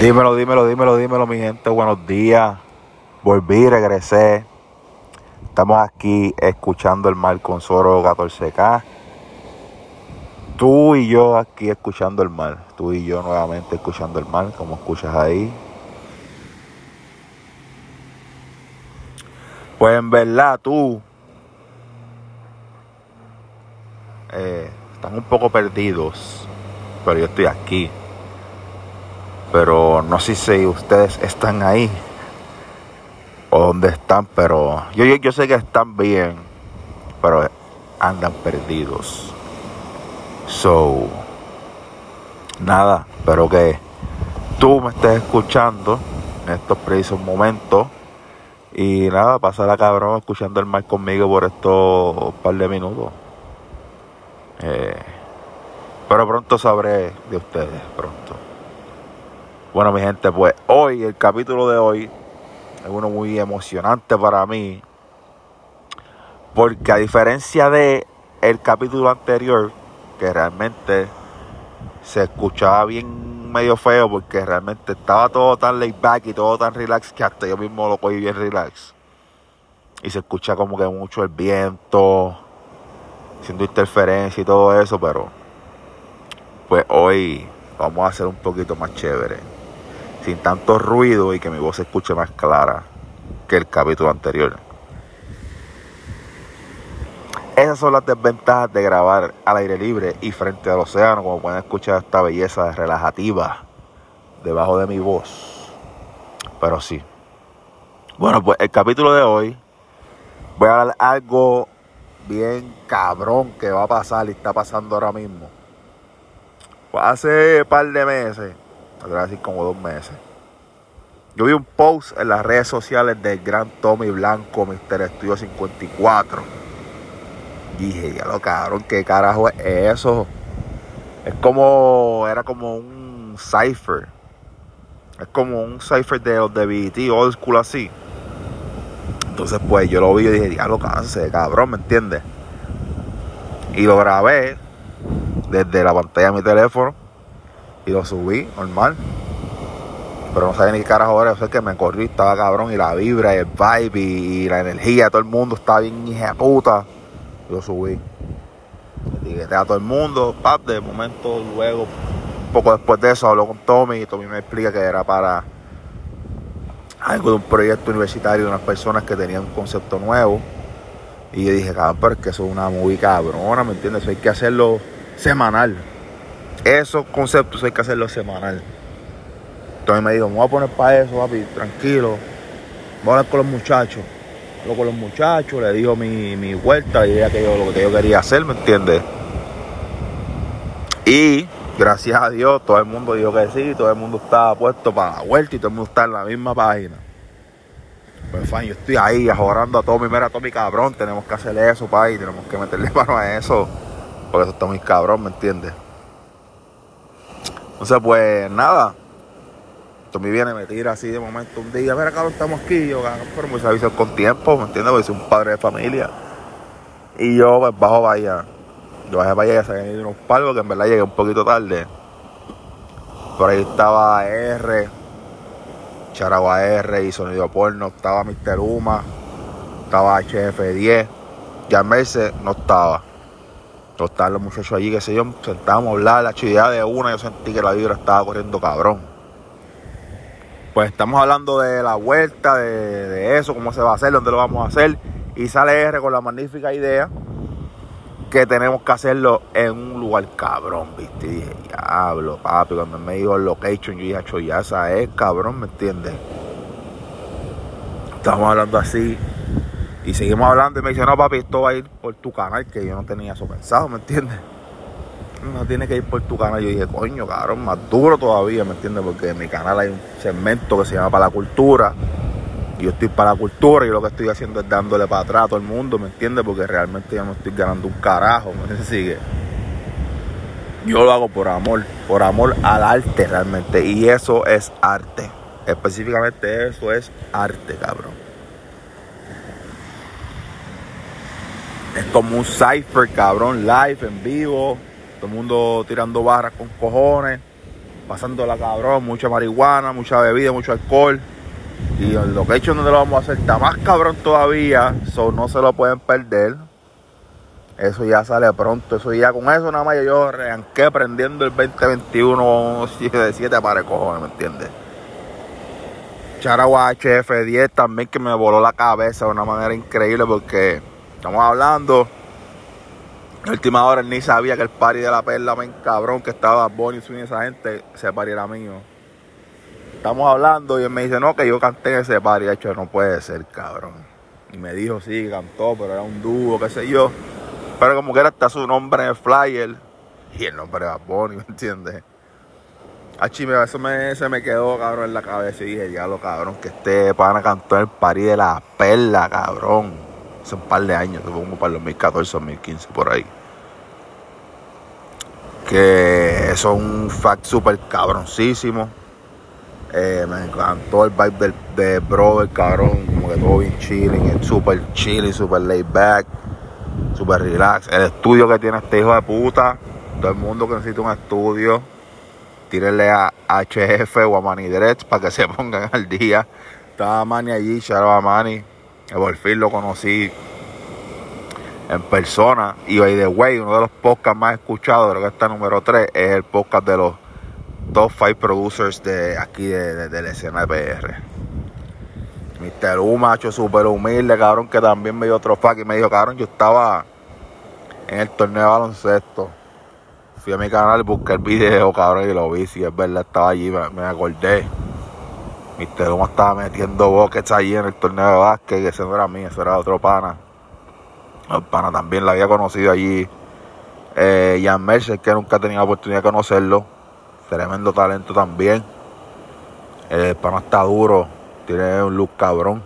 Dímelo, dímelo, dímelo, dímelo, mi gente. Buenos días. Volví, regresé. Estamos aquí escuchando el mar con Soro 14K. Tú y yo aquí escuchando el mar. Tú y yo nuevamente escuchando el mar, como escuchas ahí. Pues en verdad tú eh, están un poco perdidos, pero yo estoy aquí. Pero no sé si ustedes están ahí o dónde están, pero yo, yo, yo sé que están bien, pero andan perdidos. So, nada, pero que tú me estés escuchando en estos precisos momentos. Y nada, pasar a cabrón escuchando el mar conmigo por estos par de minutos. Eh, pero pronto sabré de ustedes, pronto. Bueno, mi gente, pues hoy, el capítulo de hoy, es uno muy emocionante para mí. Porque a diferencia de el capítulo anterior, que realmente se escuchaba bien medio feo, porque realmente estaba todo tan laid back y todo tan relax que hasta yo mismo lo cogí bien relax. Y se escucha como que mucho el viento, haciendo interferencia y todo eso, pero pues hoy vamos a hacer un poquito más chévere, sin tanto ruido y que mi voz se escuche más clara que el capítulo anterior. Esas son las desventajas de grabar al aire libre y frente al océano, como pueden escuchar esta belleza relajativa debajo de mi voz. Pero sí. Bueno, pues el capítulo de hoy voy a hablar algo bien cabrón que va a pasar y está pasando ahora mismo. Hace un par de meses, voy a decir como dos meses, yo vi un post en las redes sociales del gran Tommy Blanco, Mr. Estudio 54. Y dije, ya lo cabrón, ¿qué carajo es eso? Es como, era como un cipher. Es como un cipher de los de BT, old school así. Entonces, pues yo lo vi y dije, diablo, cáncer, cabrón, ¿me entiendes? Y lo grabé desde la pantalla de mi teléfono y lo subí, normal. Pero no sabía ni qué carajo era, yo sé que me corrí, estaba cabrón, y la vibra, el vibe, y, la energía todo el mundo estaba bien hija puta. Y lo subí. Etiqueté a todo el mundo, pap, de momento, luego, un poco después de eso, habló con Tommy, y Tommy me explica que era para algo de un proyecto universitario de unas personas que tenían un concepto nuevo. Y yo dije, cabrón, pero es que eso es una muy cabrona, ¿me entiendes? Eso hay que hacerlo semanal. Esos conceptos hay que hacerlo semanal. Entonces me dijo, me voy a poner para eso, papi, tranquilo. Voy a hablar con los muchachos. Hablo con los muchachos, le digo mi, mi vuelta, la idea que yo, lo que yo quería hacer, ¿me entiendes? Y gracias a Dios, todo el mundo dijo que sí, todo el mundo estaba puesto para la vuelta y todo el mundo está en la misma página. Pues fan, yo estoy ahí ajorando a Tommy, mira Tommy cabrón, tenemos que hacer eso, y tenemos que meterle mano a eso, porque eso está muy cabrón, ¿me entiendes? Entonces, pues nada, Tommy viene, me tira así de momento un día, mira cabrón, estamos aquí, yo cabrón, pero me aviso con tiempo, ¿me entiendes? Porque soy un padre de familia. Y yo pues bajo vaya, yo bajé para allá, habían ido unos palos, que en verdad llegué un poquito tarde. Por ahí estaba R, Charagua R y Sonido Porno, estaba Mr. Uma, estaba HF10, ya Merce no estaba. Estaban los muchachos allí, que sé yo, sentábamos a hablar, la chidea de una, yo sentí que la vibra estaba corriendo cabrón. Pues estamos hablando de la vuelta, de, eso, cómo se va a hacer, dónde lo vamos a hacer. Y sale R con la magnífica idea que tenemos que hacerlo en un lugar cabrón, ¿viste? Dije, diablo, papi, cuando me dijo el location, yo dije, choyaza es cabrón, ¿me entiendes? Estamos hablando así. Y seguimos hablando y me dice, no, papi, esto va a ir por tu canal, que yo no tenía eso pensado, ¿me entiendes? No tiene que ir por tu canal. Yo dije, coño, cabrón, más duro todavía, ¿me entiendes? Porque en mi canal hay un segmento que se llama Para la Cultura. Yo estoy para la cultura y lo que estoy haciendo es dándole para atrás a todo el mundo, ¿me entiendes? Porque realmente yo no estoy ganando un carajo, ¿me sigue? Yo lo hago por amor, por amor al arte realmente. Y eso es arte. Específicamente eso es arte, cabrón. Es como un cipher, cabrón, live, en vivo. Todo el mundo tirando barras con cojones. pasándola cabrón, mucha marihuana, mucha bebida, mucho alcohol. Y el location donde lo vamos a hacer está más cabrón todavía, so no se lo pueden perder. Eso ya sale pronto, eso ya con eso nada más yo arranqué prendiendo el 2021 7 7 para cojones, ¿me entiendes? Charagua HF10 también que me voló la cabeza de una manera increíble porque estamos hablando. En última hora él ni sabía que el party de la perla, men cabrón, que estaba Bonnie y esa gente, ese party era mío. Estamos hablando y él me dice, no, que yo canté en ese party. De hecho, no puede ser, cabrón. Y me dijo, sí, cantó, pero era un dúo, qué sé yo. Pero como que era hasta su nombre en el flyer. Y el nombre de Bonnie, ¿me entiendes? Achime, eso me, se me quedó, cabrón, en la cabeza. Y dije, diablo, cabrón, que este pana cantó en el party de la perla, cabrón. Hace un par de años, como para el 2014, 2015, por ahí. Que eso es un fact súper cabroncísimo. Eh, me encantó el vibe del, de Brother, cabrón. Como que todo bien chilling, súper chilling, súper laid back, súper relax. El estudio que tiene este hijo de puta. Todo el mundo que necesita un estudio, tírenle a HF o a Manny Dreads para que se pongan al día. Estaba Manny allí, shout a Manny. Por fin lo conocí en persona. Y by the way, uno de los podcasts más escuchados, creo que está número 3, es el podcast de los top 5 producers de aquí de, de, la escena de PR. Mr. U, macho, súper humilde, cabrón, que también me dio otro fuck y me dijo, cabrón, yo estaba en el torneo de baloncesto. Fui a mi canal, busqué el video, cabrón, y lo vi, si es verdad, estaba allí, me, me acordé. Mr. Uma estaba metiendo buckets allí en el torneo de básquet, que ese no era mío, ese era otro pana. El pana también la había conocido allí. Eh, Jan Mercer, que nunca tenía la oportunidad de conocerlo. Tremendo talento también. El pana está duro, tiene un look cabrón.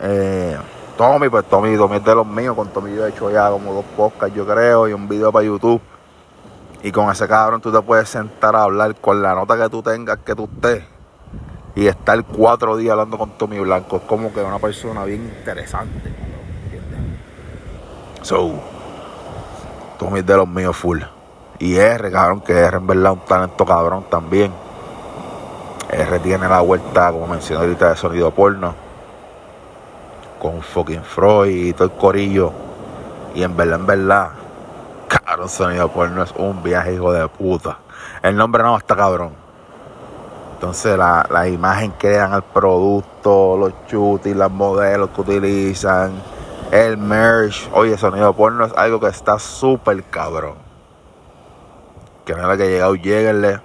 Eh, Tommy, pues Tommy, Tommy es de los míos. Con Tommy yo he hecho ya como dos podcasts, yo creo, y un video para YouTube. Y con ese cabrón tú te puedes sentar a hablar con la nota que tú tengas, que tú estés y estar cuatro días hablando con Tommy Blanco es como que una persona bien interesante. ¿entiendes? So, Tommy es de los míos full. Y R, cabrón, que R en verdad un talento cabrón también. R tiene la vuelta, como mencioné ahorita, de sonido porno. Con fucking Freud y todo el corillo. Y en verdad, en verdad, cabrón, sonido porno es un viaje, hijo de puta. El nombre no está cabrón. Entonces la, la, imagen que le dan al producto, los chutis, las modelos que utilizan, el merch. Oye, sonido porno es algo que está súper cabrón. Que no es la que llegado, lleguenle.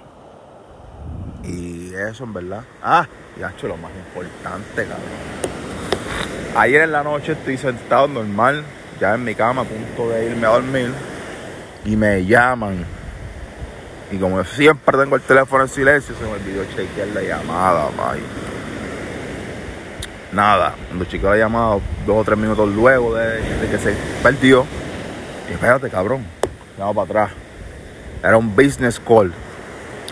Y eso en verdad. Ah, y hecho lo más importante, cabrón. Ayer en la noche estoy sentado normal, ya en mi cama, a punto de irme a dormir. Y me llaman y como siempre tengo el teléfono en silencio, se me olvidó chequear la llamada, may. Nada, cuando chequeé la llamada dos o tres minutos luego de, que se perdió, y espérate, cabrón, vamos para atrás. Era un business call.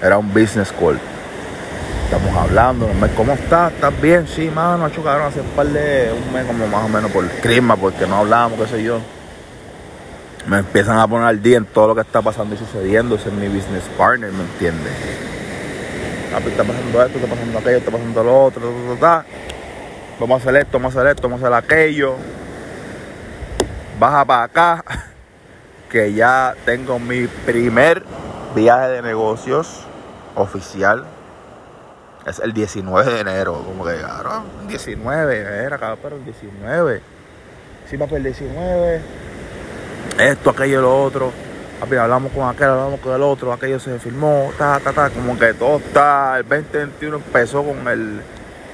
Era un business call. Estamos hablando, ¿cómo estás? ¿Estás bien? Sí, mano, hecho cabrón, hace un par de un mes como más o menos por clima, porque no hablamos, qué sé yo me empiezan a poner al día en todo lo que está pasando y sucediendo. Ese es mi business partner, ¿me entiendes? está pasando esto, está pasando aquello, está pasando lo otro, vamos a hacer esto, vamos a hacer esto, vamos a hacer aquello. Baja para acá, que ya tengo mi primer viaje de negocios oficial. Es el 19 de enero, como que, cabrón, 19, era, cabrón, pero el 19. Sí, para el 19 esto, aquello, lo otro. hablamos con aquel, hablamos con el otro, aquello se firmó, ta, ta, ta, como que todo está, el 2021 empezó con el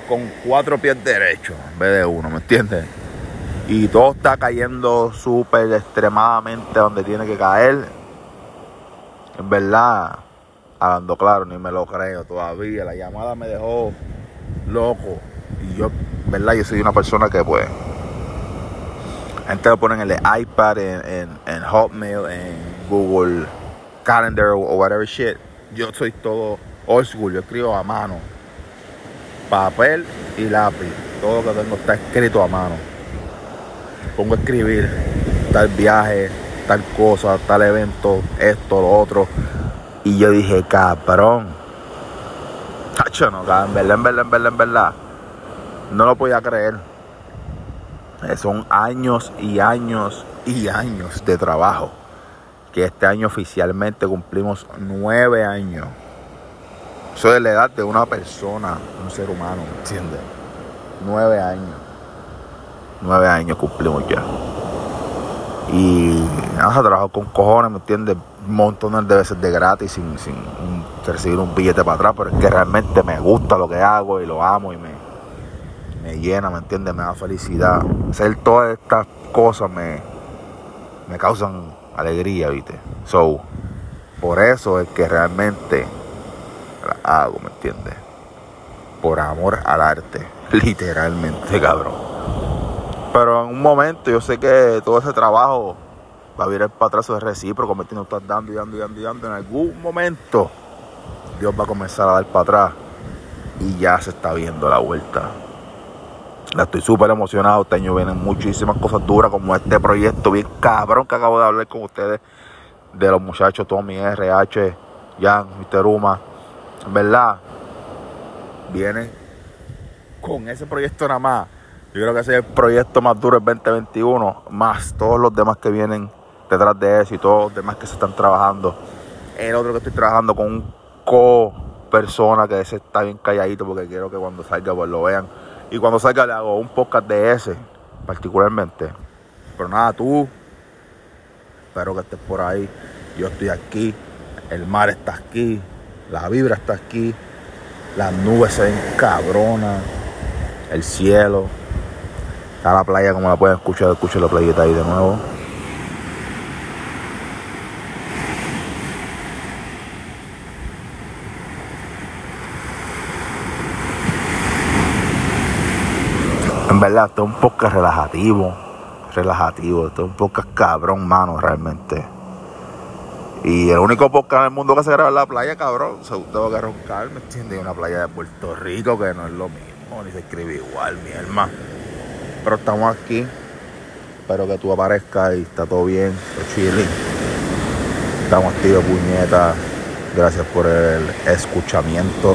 con cuatro pies derechos en vez de uno, ¿me entiendes? Y todo está cayendo súper extremadamente donde tiene que caer. En verdad, hablando claro, ni me lo creo todavía. La llamada me dejó loco. Y yo, en verdad, yo soy una persona que pues gente lo ponen en el iPad, en, en, Hotmail, en Google Calendar o whatever shit. Yo soy todo old school, yo escribo a mano. Papel y lápiz. Todo lo que tengo está escrito a mano. Pongo a escribir tal viaje, tal cosa, tal evento, esto, lo otro. Y yo dije, cabrón. Tacho, no, en verdad, en verdad, en verdad, en verdad. No lo podía creer. Eh, Son años y años y años de trabajo. Que este año oficialmente cumplimos nueve años. Eso es la edad de una persona, un ser humano, ¿me entiendes? Nueve años. Nueve años cumplimos ya. Y nada, trabajo con cojones, ¿me entiendes? Montones de veces de gratis sin, sin recibir un billete para atrás, pero es que realmente me gusta lo que hago y lo amo y me, me llena, ¿me entiendes? Me da felicidad. Hacer todas estas cosas me, me causan alegría, ¿viste? So, por eso es que realmente la hago, ¿me entiendes? Por amor al arte, literalmente, cabrón. Pero en un momento yo sé que todo ese trabajo va a virar para atrás, eso es recíproco, ¿me entiendes? Estás dando y dando y dando y dando. En algún momento Dios va a comenzar a dar para atrás y ya se está viendo la vuelta. Estoy súper emocionado. Este año vienen muchísimas cosas duras como este proyecto bien cabrón que acabo de hablar con ustedes de los muchachos Tommy, RH, Jan, Mr. Uma. Verdad, vienen con ese proyecto nada más. Yo creo que ese es el proyecto más duro del 2021, más todos los demás que vienen detrás de eso y todos los demás que se están trabajando. El otro que estoy trabajando con un co persona que ese está bien calladito porque quiero que cuando salga pues lo vean. Y cuando salga le hago un podcast de ese, particularmente. Pero nada, tú, espero que estés por ahí. Yo estoy aquí, el mar está aquí, la vibra está aquí, las nubes se ven cabronas, el cielo. Está la playa como la pueden escuchar, escuchen la playita ahí de nuevo. En verdad, esto es un podcast relajativo. Relajativo. Esto es un podcast cabrón, mano, realmente. Y el único podcast en el mundo que se graba en la playa, cabrón. O sea, tengo que roncar, ¿me entiendes? Una playa de Puerto Rico que no es lo mismo, ni se escribe igual, mi hermano. Pero estamos aquí. Espero que tú aparezcas y está todo bien, todo chilling. Estamos activos, puñeta. Gracias por el escuchamiento.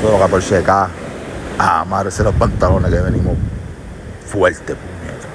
Solo 14K. A amarse los pantalones que venimos fuerte, puñeta.